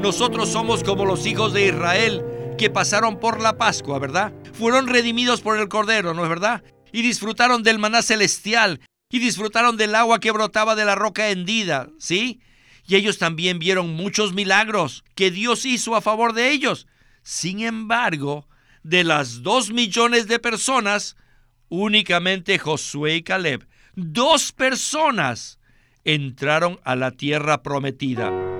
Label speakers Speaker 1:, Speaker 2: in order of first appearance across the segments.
Speaker 1: nosotros somos como los hijos de Israel que pasaron por la Pascua, ¿verdad? Fueron redimidos por el Cordero, ¿no es verdad? Y disfrutaron del maná celestial y disfrutaron del agua que brotaba de la roca hendida, ¿sí? Y ellos también vieron muchos milagros que Dios hizo a favor de ellos. Sin embargo, de las dos millones de personas, únicamente Josué y Caleb, dos personas, entraron a la tierra prometida.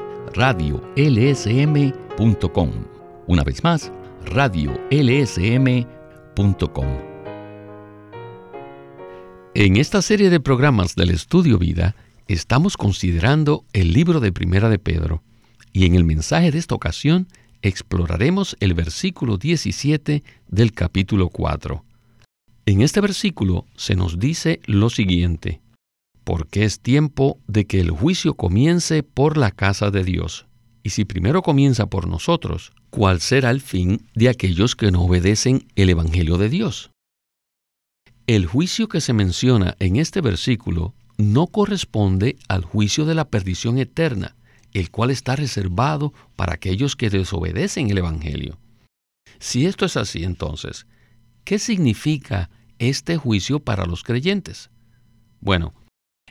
Speaker 2: radiolsm.com. Una vez más, radiolsm.com. En esta serie de programas del Estudio Vida, estamos considerando el libro de Primera de Pedro, y en el mensaje de esta ocasión exploraremos el versículo 17 del capítulo 4. En este versículo se nos dice lo siguiente, porque es tiempo de que el juicio comience por la casa de Dios. Y si primero comienza por nosotros, ¿cuál será el fin de aquellos que no obedecen el Evangelio de Dios? El juicio que se menciona en este versículo no corresponde al juicio de la perdición eterna, el cual está reservado para aquellos que desobedecen el Evangelio. Si esto es así, entonces, ¿qué significa este juicio para los creyentes? Bueno,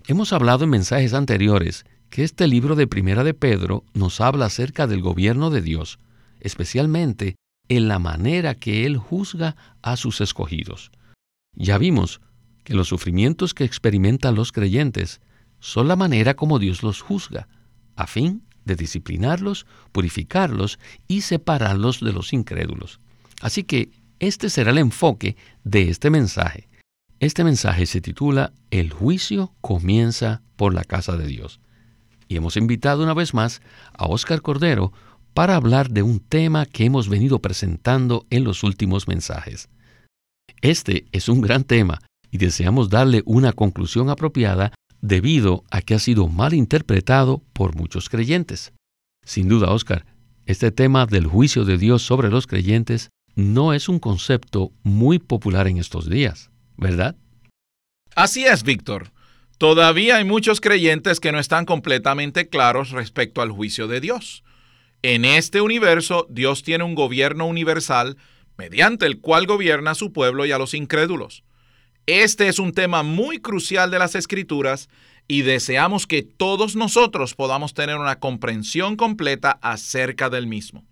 Speaker 2: hemos hablado en mensajes anteriores que este libro de Primera de Pedro nos habla acerca del gobierno de Dios, especialmente en la manera que Él juzga a sus escogidos. Ya vimos que los sufrimientos que experimentan los creyentes son la manera como Dios los juzga, a fin de disciplinarlos, purificarlos y separarlos de los incrédulos. Así que este será el enfoque de este mensaje. Este mensaje se titula El juicio comienza por la casa de Dios y hemos invitado una vez más a Óscar Cordero para hablar de un tema que hemos venido presentando en los últimos mensajes. Este es un gran tema y deseamos darle una conclusión apropiada debido a que ha sido mal interpretado por muchos creyentes. Sin duda, Óscar, este tema del juicio de Dios sobre los creyentes no es un concepto muy popular en estos días, ¿verdad?
Speaker 3: Así es, Víctor. Todavía hay muchos creyentes que no están completamente claros respecto al juicio de Dios. En este universo, Dios tiene un gobierno universal mediante el cual gobierna a su pueblo y a los incrédulos. Este es un tema muy crucial de las escrituras y deseamos que todos nosotros podamos tener una comprensión completa acerca del mismo.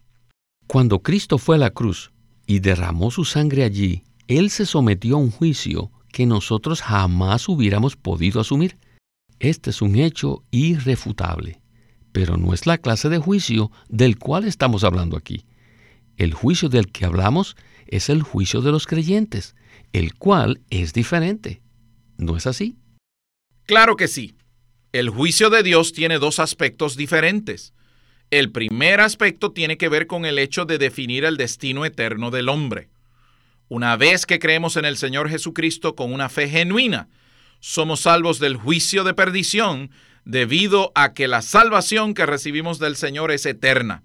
Speaker 2: Cuando Cristo fue a la cruz y derramó su sangre allí, Él se sometió a un juicio que nosotros jamás hubiéramos podido asumir. Este es un hecho irrefutable, pero no es la clase de juicio del cual estamos hablando aquí. El juicio del que hablamos es el juicio de los creyentes, el cual es diferente. ¿No es así?
Speaker 3: Claro que sí. El juicio de Dios tiene dos aspectos diferentes. El primer aspecto tiene que ver con el hecho de definir el destino eterno del hombre. Una vez que creemos en el Señor Jesucristo con una fe genuina, somos salvos del juicio de perdición debido a que la salvación que recibimos del Señor es eterna.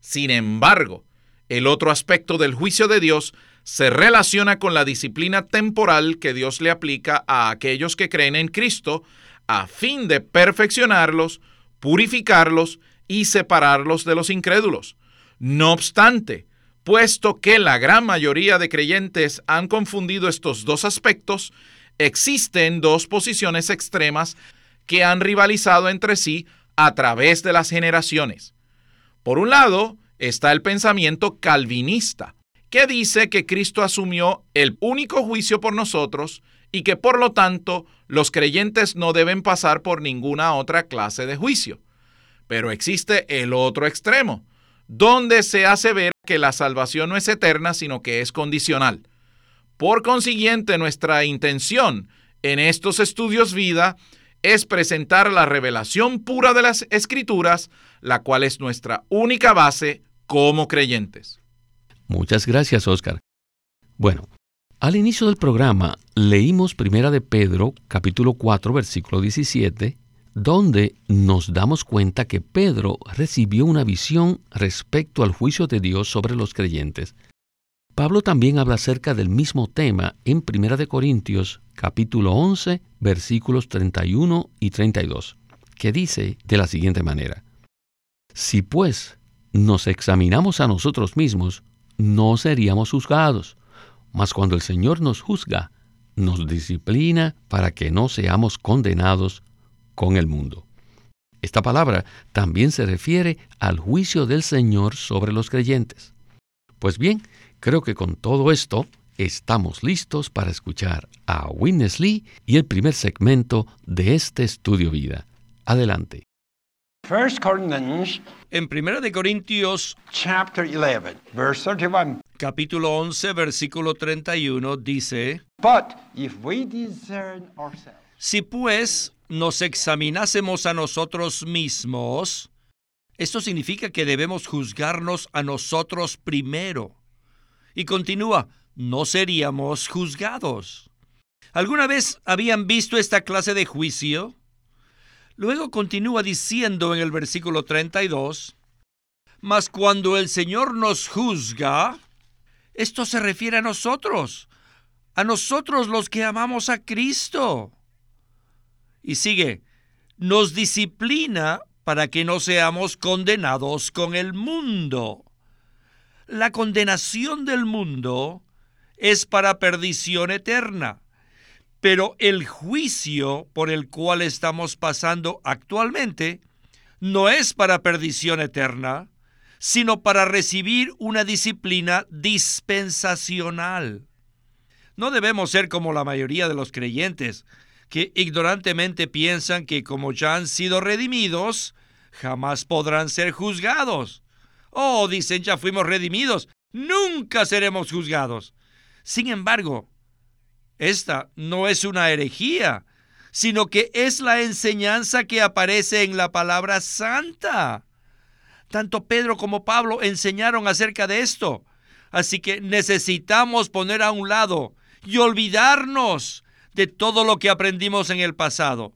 Speaker 3: Sin embargo, el otro aspecto del juicio de Dios se relaciona con la disciplina temporal que Dios le aplica a aquellos que creen en Cristo a fin de perfeccionarlos, purificarlos y separarlos de los incrédulos. No obstante, Puesto que la gran mayoría de creyentes han confundido estos dos aspectos, existen dos posiciones extremas que han rivalizado entre sí a través de las generaciones. Por un lado, está el pensamiento calvinista, que dice que Cristo asumió el único juicio por nosotros y que por lo tanto los creyentes no deben pasar por ninguna otra clase de juicio. Pero existe el otro extremo, donde se hace ver que la salvación no es eterna, sino que es condicional. Por consiguiente, nuestra intención en estos estudios vida es presentar la revelación pura de las escrituras, la cual es nuestra única base como creyentes.
Speaker 2: Muchas gracias, Oscar. Bueno, al inicio del programa leímos Primera de Pedro, capítulo 4, versículo 17, donde nos damos cuenta que Pedro recibió una visión respecto al juicio de Dios sobre los creyentes. Pablo también habla acerca del mismo tema en Primera de Corintios, capítulo 11, versículos 31 y 32, que dice de la siguiente manera: Si pues nos examinamos a nosotros mismos, no seríamos juzgados mas cuando el Señor nos juzga, nos disciplina para que no seamos condenados con el mundo. Esta palabra también se refiere al juicio del Señor sobre los creyentes. Pues bien, creo que con todo esto estamos listos para escuchar a Witness Lee y el primer segmento de este estudio vida. Adelante.
Speaker 1: En 1 Corintios
Speaker 4: chapter 11, verse 31.
Speaker 1: Capítulo 11, versículo 31 dice,
Speaker 4: But if we discern ourselves,
Speaker 1: Si pues nos examinásemos a nosotros mismos, esto significa que debemos juzgarnos a nosotros primero. Y continúa, no seríamos juzgados. ¿Alguna vez habían visto esta clase de juicio? Luego continúa diciendo en el versículo 32, Mas cuando el Señor nos juzga, esto se refiere a nosotros, a nosotros los que amamos a Cristo. Y sigue, nos disciplina para que no seamos condenados con el mundo. La condenación del mundo es para perdición eterna. Pero el juicio por el cual estamos pasando actualmente no es para perdición eterna, sino para recibir una disciplina dispensacional. No debemos ser como la mayoría de los creyentes, que ignorantemente piensan que como ya han sido redimidos, jamás podrán ser juzgados. Oh, dicen, ya fuimos redimidos, nunca seremos juzgados. Sin embargo, esta no es una herejía, sino que es la enseñanza que aparece en la palabra santa. Tanto Pedro como Pablo enseñaron acerca de esto. Así que necesitamos poner a un lado y olvidarnos de todo lo que aprendimos en el pasado.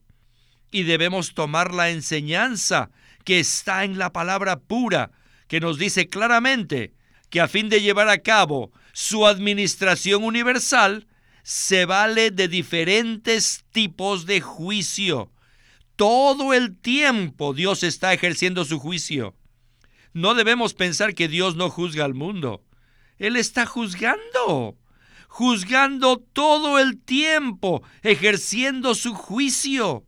Speaker 1: Y debemos tomar la enseñanza que está en la palabra pura, que nos dice claramente que a fin de llevar a cabo su administración universal, se vale de diferentes tipos de juicio. Todo el tiempo Dios está ejerciendo su juicio. No debemos pensar que Dios no juzga al mundo. Él está juzgando, juzgando todo el tiempo, ejerciendo su juicio.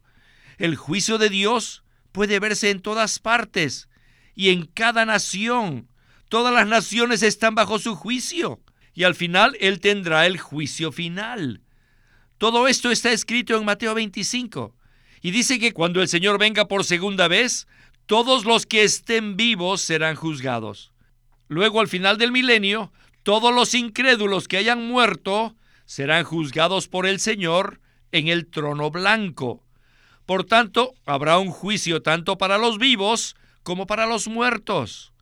Speaker 1: El juicio de Dios puede verse en todas partes y en cada nación. Todas las naciones están bajo su juicio y al final Él tendrá el juicio final. Todo esto está escrito en Mateo 25 y dice que cuando el Señor venga por segunda vez, todos los que estén vivos serán juzgados. Luego al final del milenio, todos los incrédulos que hayan muerto serán juzgados por el Señor en el trono blanco. Por tanto, habrá un juicio tanto para los vivos como para los muertos.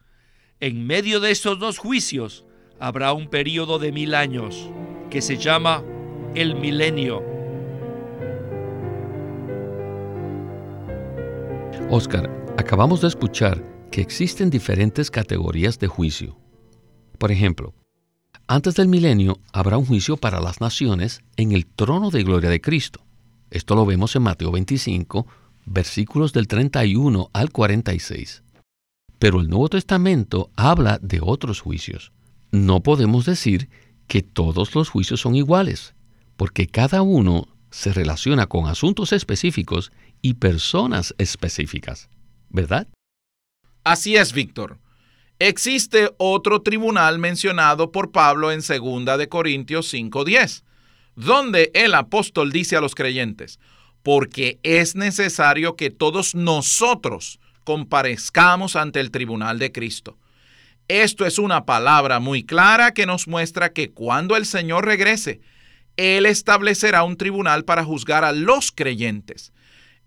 Speaker 1: En medio de estos dos juicios, habrá un periodo de mil años que se llama el milenio.
Speaker 2: Oscar, acabamos de escuchar que existen diferentes categorías de juicio. Por ejemplo, antes del milenio habrá un juicio para las naciones en el trono de gloria de Cristo. Esto lo vemos en Mateo 25, versículos del 31 al 46. Pero el Nuevo Testamento habla de otros juicios no podemos decir que todos los juicios son iguales, porque cada uno se relaciona con asuntos específicos y personas específicas, ¿verdad?
Speaker 3: Así es, Víctor. Existe otro tribunal mencionado por Pablo en 2 de Corintios 5:10, donde el apóstol dice a los creyentes, porque es necesario que todos nosotros comparezcamos ante el tribunal de Cristo esto es una palabra muy clara que nos muestra que cuando el Señor regrese, Él establecerá un tribunal para juzgar a los creyentes.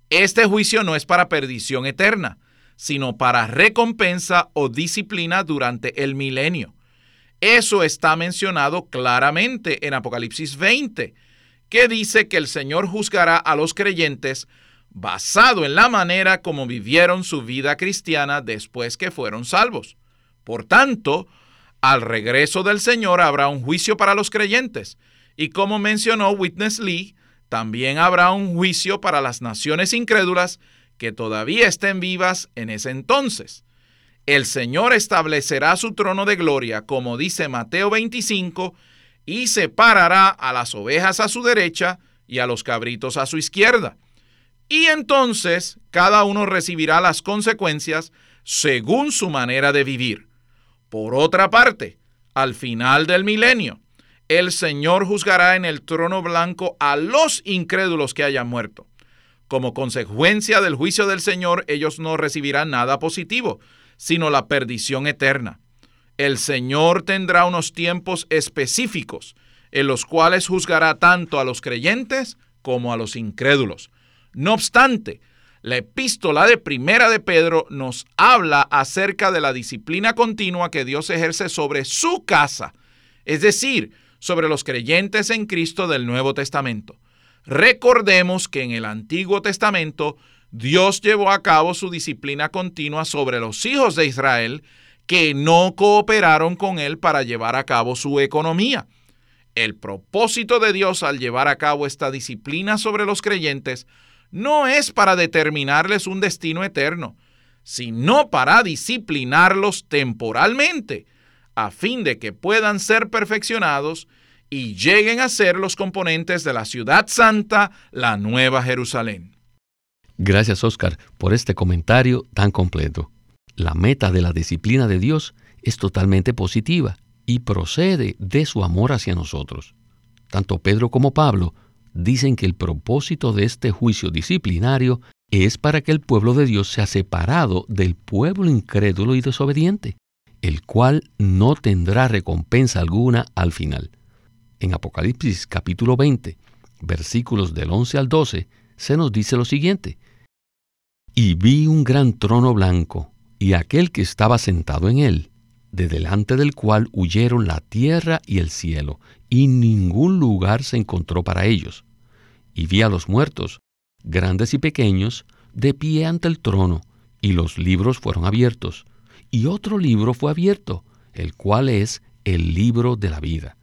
Speaker 3: Este juicio no es para perdición eterna, sino para recompensa o disciplina durante el milenio. Eso está mencionado claramente en Apocalipsis 20, que dice que el Señor juzgará a los creyentes basado en la manera como vivieron su vida cristiana después que fueron salvos. Por tanto, al regreso del Señor habrá un juicio para los creyentes. Y como mencionó Witness Lee, también habrá un juicio para las naciones incrédulas que todavía estén vivas en ese entonces. El Señor establecerá su trono de gloria, como dice Mateo 25, y separará a las ovejas a su derecha y a los cabritos a su izquierda. Y entonces cada uno recibirá las consecuencias según su manera de vivir. Por otra parte, al final del milenio, el Señor juzgará en el trono blanco a los incrédulos que hayan muerto. Como consecuencia del juicio del Señor, ellos no recibirán nada positivo, sino la perdición eterna. El Señor tendrá unos tiempos específicos en los cuales juzgará tanto a los creyentes como a los incrédulos. No obstante, la epístola de Primera de Pedro nos habla acerca de la disciplina continua que Dios ejerce sobre su casa, es decir, sobre los creyentes en Cristo del Nuevo Testamento. Recordemos que en el Antiguo Testamento Dios llevó a cabo su disciplina continua sobre los hijos de Israel que no cooperaron con él para llevar a cabo su economía. El propósito de Dios al llevar a cabo esta disciplina sobre los creyentes no es para determinarles un destino eterno, sino para disciplinarlos temporalmente, a fin de que puedan ser perfeccionados y lleguen a ser los componentes de la ciudad santa, la Nueva Jerusalén.
Speaker 2: Gracias, Oscar, por este comentario tan completo. La meta de la disciplina de Dios es totalmente positiva y procede de su amor hacia nosotros. Tanto Pedro como Pablo dicen que el propósito de este juicio disciplinario es para que el pueblo de Dios sea separado del pueblo incrédulo y desobediente, el cual no tendrá recompensa alguna al final. En Apocalipsis capítulo 20, versículos del 11 al 12, se nos dice lo siguiente. Y vi un gran trono blanco, y aquel que estaba sentado en él, de delante del cual huyeron la tierra y el cielo, y ningún lugar se encontró para ellos. Y vi a los muertos, grandes y pequeños, de pie ante el trono, y los libros fueron abiertos. Y otro libro fue abierto, el cual es el libro de la vida.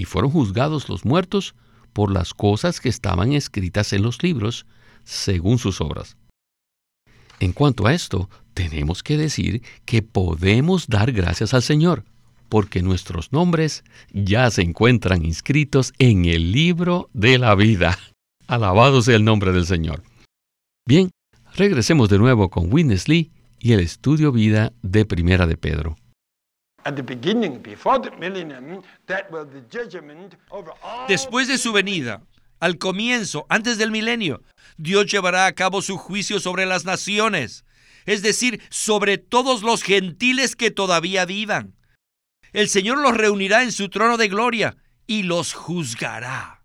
Speaker 2: Y fueron juzgados los muertos por las cosas que estaban escritas en los libros, según sus obras. En cuanto a esto, tenemos que decir que podemos dar gracias al Señor, porque nuestros nombres ya se encuentran inscritos en el libro de la vida. Alabado sea el nombre del Señor. Bien, regresemos de nuevo con Witness Lee y el estudio vida de Primera de Pedro.
Speaker 1: Después de su venida, al comienzo, antes del milenio, Dios llevará a cabo su juicio sobre las naciones, es decir, sobre todos los gentiles que todavía vivan. El Señor los reunirá en su trono de gloria y los juzgará.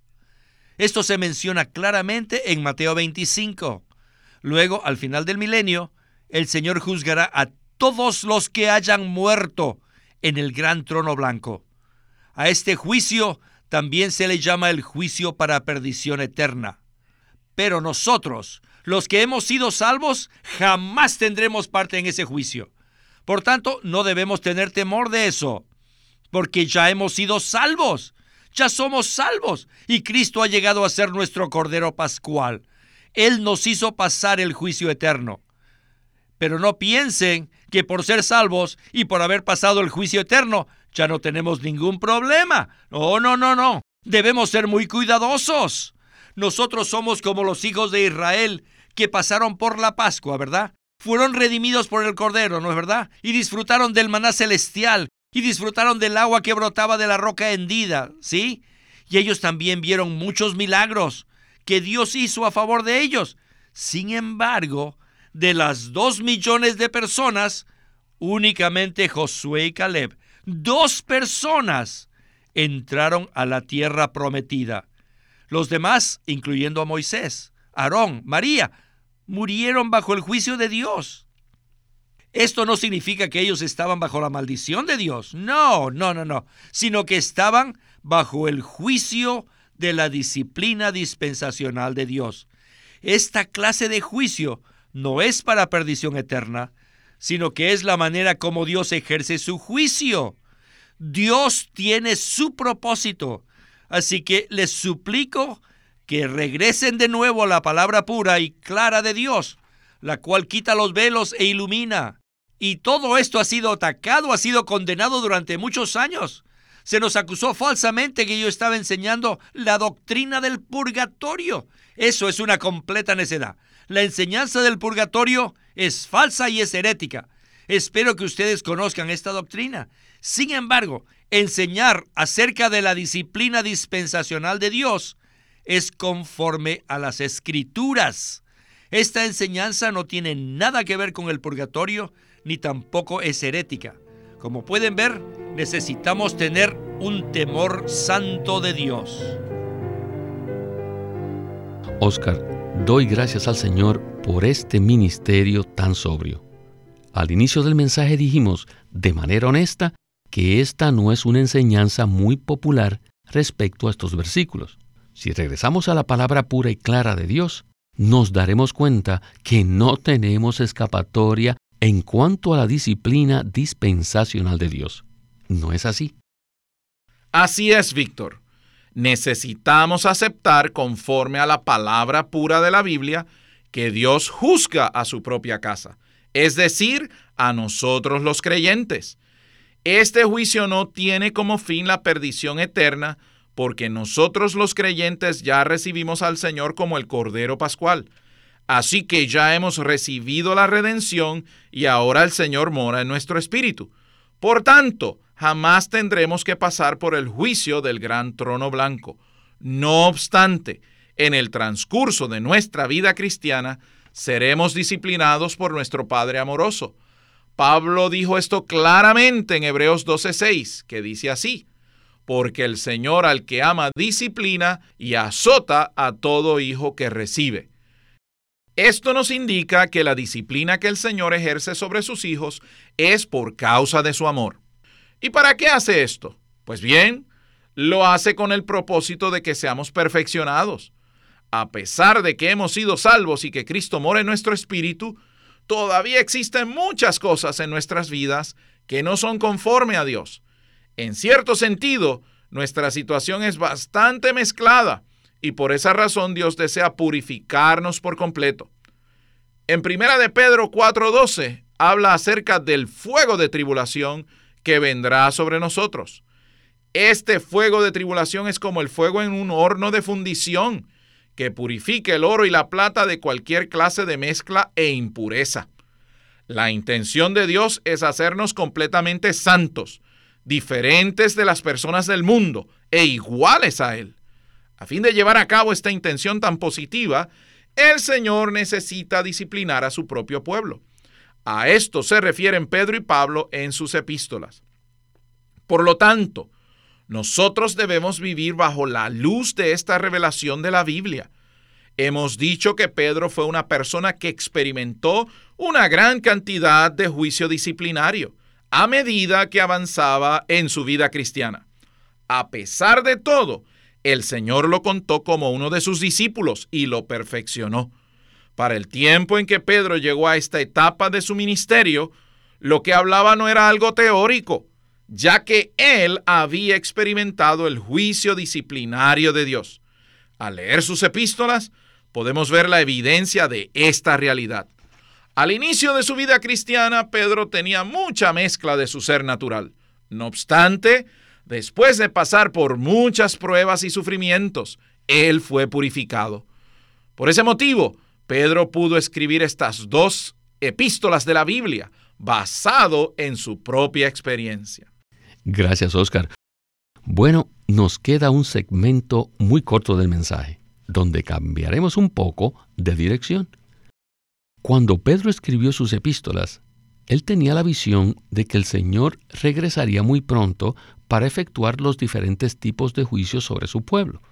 Speaker 1: Esto se menciona claramente en Mateo 25. Luego, al final del milenio, el Señor juzgará a todos los que hayan muerto en el gran trono blanco. A este juicio también se le llama el juicio para perdición eterna. Pero nosotros, los que hemos sido salvos, jamás tendremos parte en ese juicio. Por tanto, no debemos tener temor de eso, porque ya hemos sido salvos, ya somos salvos, y Cristo ha llegado a ser nuestro Cordero Pascual. Él nos hizo pasar el juicio eterno. Pero no piensen que por ser salvos y por haber pasado el juicio eterno, ya no tenemos ningún problema. No, no, no, no. Debemos ser muy cuidadosos. Nosotros somos como los hijos de Israel que pasaron por la Pascua, ¿verdad? Fueron redimidos por el Cordero, ¿no es verdad? Y disfrutaron del maná celestial y disfrutaron del agua que brotaba de la roca hendida, ¿sí? Y ellos también vieron muchos milagros que Dios hizo a favor de ellos. Sin embargo, de las dos millones de personas, únicamente Josué y Caleb, dos personas, entraron a la tierra prometida. Los demás, incluyendo a Moisés, Aarón, María, murieron bajo el juicio de Dios. Esto no significa que ellos estaban bajo la maldición de Dios. No, no, no, no. Sino que estaban bajo el juicio de la disciplina dispensacional de Dios. Esta clase de juicio no es para perdición eterna, sino que es la manera como Dios ejerce su juicio. Dios tiene su propósito. Así que les suplico que regresen de nuevo a la palabra pura y clara de Dios, la cual quita los velos e ilumina. Y todo esto ha sido atacado, ha sido condenado durante muchos años. Se nos acusó falsamente que yo estaba enseñando la doctrina del purgatorio. Eso es una completa necedad. La enseñanza del purgatorio es falsa y es herética. Espero que ustedes conozcan esta doctrina. Sin embargo, enseñar acerca de la disciplina dispensacional de Dios es conforme a las escrituras. Esta enseñanza no tiene nada que ver con el purgatorio, ni tampoco es herética. Como pueden ver, necesitamos tener un temor santo de Dios.
Speaker 2: Oscar, doy gracias al Señor por este ministerio tan sobrio. Al inicio del mensaje dijimos, de manera honesta, que esta no es una enseñanza muy popular respecto a estos versículos. Si regresamos a la palabra pura y clara de Dios, nos daremos cuenta que no tenemos escapatoria en cuanto a la disciplina dispensacional de Dios. ¿No es así?
Speaker 3: Así es, Víctor. Necesitamos aceptar, conforme a la palabra pura de la Biblia, que Dios juzga a su propia casa, es decir, a nosotros los creyentes. Este juicio no tiene como fin la perdición eterna, porque nosotros los creyentes ya recibimos al Señor como el Cordero Pascual. Así que ya hemos recibido la redención y ahora el Señor mora en nuestro espíritu. Por tanto, jamás tendremos que pasar por el juicio del gran trono blanco. No obstante, en el transcurso de nuestra vida cristiana, seremos disciplinados por nuestro Padre amoroso. Pablo dijo esto claramente en Hebreos 12:6, que dice así: porque el Señor al que ama disciplina y azota a todo hijo que recibe. Esto nos indica que la disciplina que el Señor ejerce sobre sus hijos es por causa de su amor. ¿Y para qué hace esto? Pues bien, lo hace con el propósito de que seamos perfeccionados. A pesar de que hemos sido salvos y que Cristo mora en nuestro espíritu, todavía existen muchas cosas en nuestras vidas que no son conforme a Dios en cierto sentido, nuestra situación es bastante mezclada y por esa razón Dios desea purificarnos por completo. En Primera de Pedro 4:12 habla acerca del fuego de tribulación que vendrá sobre nosotros. Este fuego de tribulación es como el fuego en un horno de fundición que purifica el oro y la plata de cualquier clase de mezcla e impureza. La intención de Dios es hacernos completamente santos, diferentes de las personas del mundo e iguales a Él. A fin de llevar a cabo esta intención tan positiva, el Señor necesita disciplinar a su propio pueblo. A esto se refieren Pedro y Pablo en sus epístolas. Por lo tanto, nosotros debemos vivir bajo la luz de esta revelación de la Biblia. Hemos dicho que Pedro fue una persona que experimentó una gran cantidad de juicio disciplinario a medida que avanzaba en su vida cristiana. A pesar de todo, el Señor lo contó como uno de sus discípulos y lo perfeccionó. Para el tiempo en que Pedro llegó a esta etapa de su ministerio, lo que hablaba no era algo teórico, ya que él había experimentado el juicio disciplinario de Dios. Al leer sus epístolas, podemos ver la evidencia de esta realidad. Al inicio de su vida cristiana, Pedro tenía mucha mezcla de su ser natural. No obstante, después de pasar por muchas pruebas y sufrimientos, él fue purificado. Por ese motivo, Pedro pudo escribir estas dos epístolas de la Biblia, basado en su propia experiencia.
Speaker 2: Gracias, Oscar. Bueno, nos queda un segmento muy corto del mensaje, donde cambiaremos un poco de dirección. Cuando Pedro escribió sus epístolas, él tenía la visión de que el Señor regresaría muy pronto para efectuar los diferentes tipos de juicios sobre su pueblo.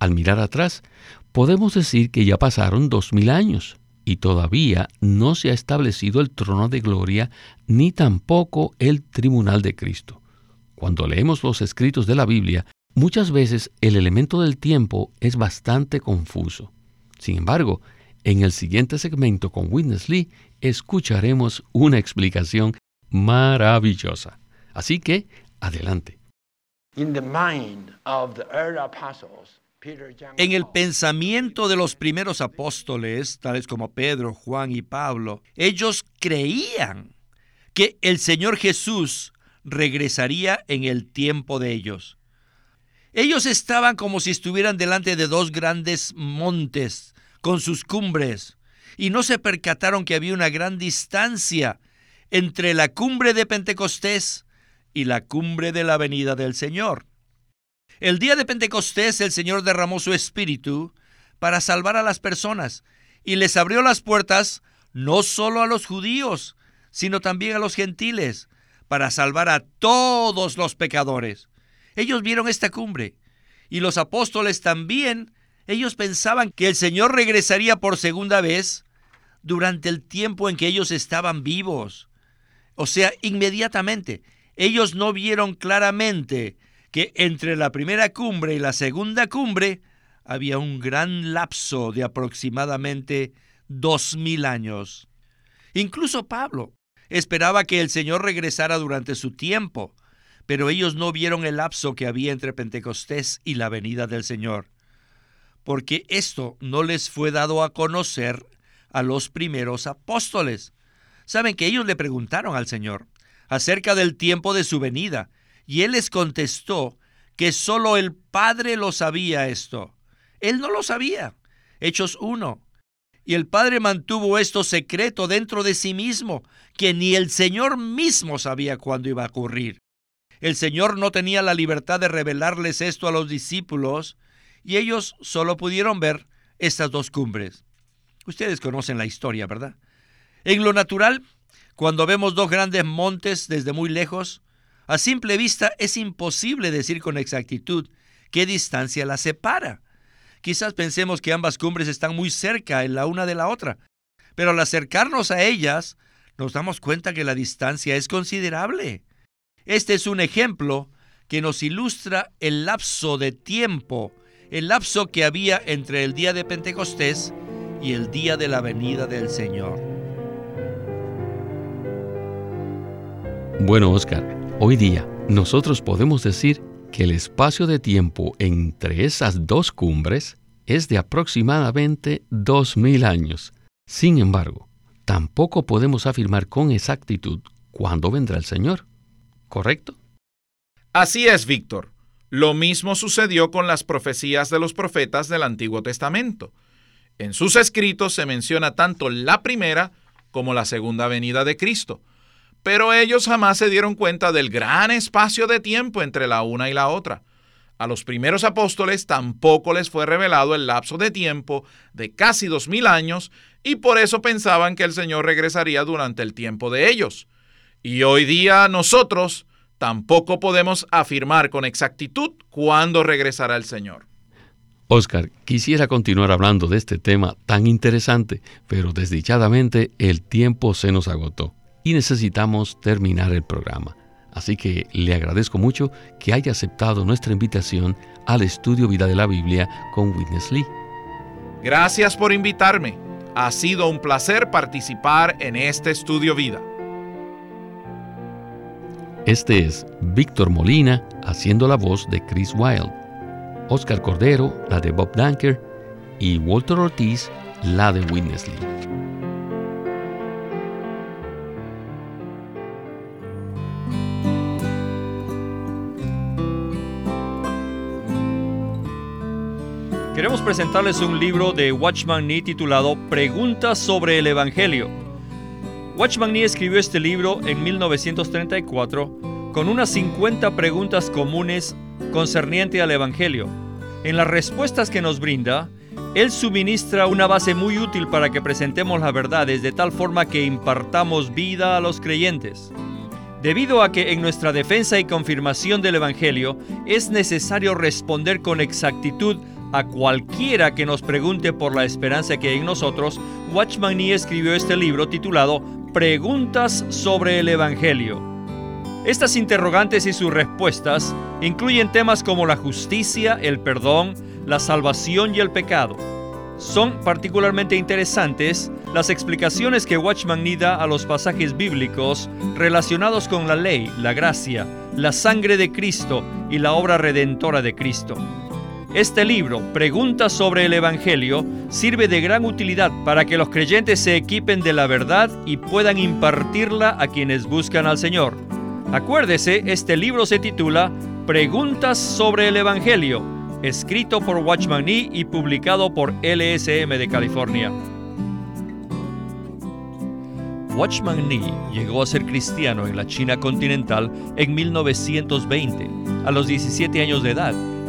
Speaker 2: Al mirar atrás, podemos decir que ya pasaron dos mil años y todavía no se ha establecido el trono de gloria ni tampoco el tribunal de Cristo. Cuando leemos los escritos de la Biblia, muchas veces el elemento del tiempo es bastante confuso. Sin embargo, en el siguiente segmento con Witness Lee escucharemos una explicación maravillosa. Así que, adelante.
Speaker 1: En el pensamiento de los primeros apóstoles, tales como Pedro, Juan y Pablo, ellos creían que el Señor Jesús regresaría en el tiempo de ellos. Ellos estaban como si estuvieran delante de dos grandes montes con sus cumbres y no se percataron que había una gran distancia entre la cumbre de Pentecostés y la cumbre de la venida del Señor. El día de Pentecostés el Señor derramó su espíritu para salvar a las personas y les abrió las puertas no solo a los judíos, sino también a los gentiles, para salvar a todos los pecadores. Ellos vieron esta cumbre y los apóstoles también, ellos pensaban que el Señor regresaría por segunda vez durante el tiempo en que ellos estaban vivos. O sea, inmediatamente. Ellos no vieron claramente que entre la primera cumbre y la segunda cumbre había un gran lapso de aproximadamente dos mil años. Incluso Pablo esperaba que el Señor regresara durante su tiempo, pero ellos no vieron el lapso que había entre Pentecostés y la venida del Señor, porque esto no les fue dado a conocer a los primeros apóstoles. Saben que ellos le preguntaron al Señor acerca del tiempo de su venida, y él les contestó que solo el Padre lo sabía esto. Él no lo sabía. Hechos 1. Y el Padre mantuvo esto secreto dentro de sí mismo, que ni el Señor mismo sabía cuándo iba a ocurrir. El Señor no tenía la libertad de revelarles esto a los discípulos, y ellos solo pudieron ver estas dos cumbres. Ustedes conocen la historia, ¿verdad? En lo natural, cuando vemos dos grandes montes desde muy lejos, a simple vista es imposible decir con exactitud qué distancia las separa. Quizás pensemos que ambas cumbres están muy cerca la una de la otra, pero al acercarnos a ellas nos damos cuenta que la distancia es considerable. Este es un ejemplo que nos ilustra el lapso de tiempo, el lapso que había entre el día de Pentecostés y el día de la venida del Señor.
Speaker 2: Bueno, Oscar, Hoy día, nosotros podemos decir que el espacio de tiempo entre esas dos cumbres es de aproximadamente 2.000 años. Sin embargo, tampoco podemos afirmar con exactitud cuándo vendrá el Señor. ¿Correcto?
Speaker 3: Así es, Víctor. Lo mismo sucedió con las profecías de los profetas del Antiguo Testamento. En sus escritos se menciona tanto la primera como la segunda venida de Cristo pero ellos jamás se dieron cuenta del gran espacio de tiempo entre la una y la otra. A los primeros apóstoles tampoco les fue revelado el lapso de tiempo de casi dos mil años y por eso pensaban que el Señor regresaría durante el tiempo de ellos. Y hoy día nosotros tampoco podemos afirmar con exactitud cuándo regresará el Señor.
Speaker 2: Oscar, quisiera continuar hablando de este tema tan interesante, pero desdichadamente el tiempo se nos agotó y necesitamos terminar el programa. Así que le agradezco mucho que haya aceptado nuestra invitación al estudio Vida de la Biblia con Witness Lee.
Speaker 3: Gracias por invitarme. Ha sido un placer participar en este estudio Vida.
Speaker 2: Este es Víctor Molina haciendo la voz de Chris Wilde, Oscar Cordero la de Bob Danker y Walter Ortiz la de Witness Lee.
Speaker 1: Queremos presentarles un libro de Watchman Nee titulado Preguntas sobre el Evangelio. Watchman Nee escribió este libro en 1934 con unas 50 preguntas comunes concerniente al Evangelio. En las respuestas que nos brinda, él suministra una base muy útil para que presentemos las verdades de tal forma que impartamos vida a los creyentes. Debido a que en nuestra defensa y confirmación del Evangelio es necesario responder con exactitud A cualquiera que nos pregunte por la esperanza que hay en nosotros, Watchman Nee escribió este libro titulado Preguntas sobre el Evangelio. Estas interrogantes y sus respuestas incluyen temas como la justicia, el perdón, la salvación y el pecado. Son particularmente interesantes las explicaciones que Watchman Nee da a los pasajes bíblicos relacionados con la ley, la gracia, la sangre de Cristo y la obra redentora de Cristo. Este libro, Preguntas sobre el Evangelio, sirve de gran utilidad para que los creyentes se equipen de la verdad y puedan impartirla a quienes buscan al Señor. Acuérdese, este libro se titula Preguntas sobre el Evangelio, escrito por Watchman Nee y publicado por LSM de California. Watchman Nee llegó a ser cristiano en la China continental en 1920, a los 17 años de edad,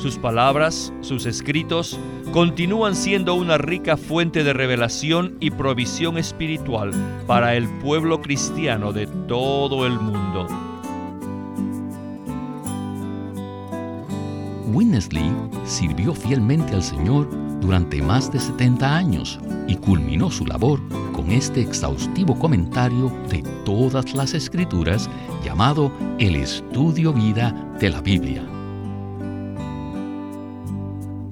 Speaker 1: Sus palabras, sus escritos, continúan siendo una rica fuente de revelación y provisión espiritual para el pueblo cristiano de todo el mundo.
Speaker 5: Winnesley sirvió fielmente al Señor durante más de 70 años y culminó su labor con este exhaustivo comentario de todas las escrituras llamado El Estudio Vida de la Biblia.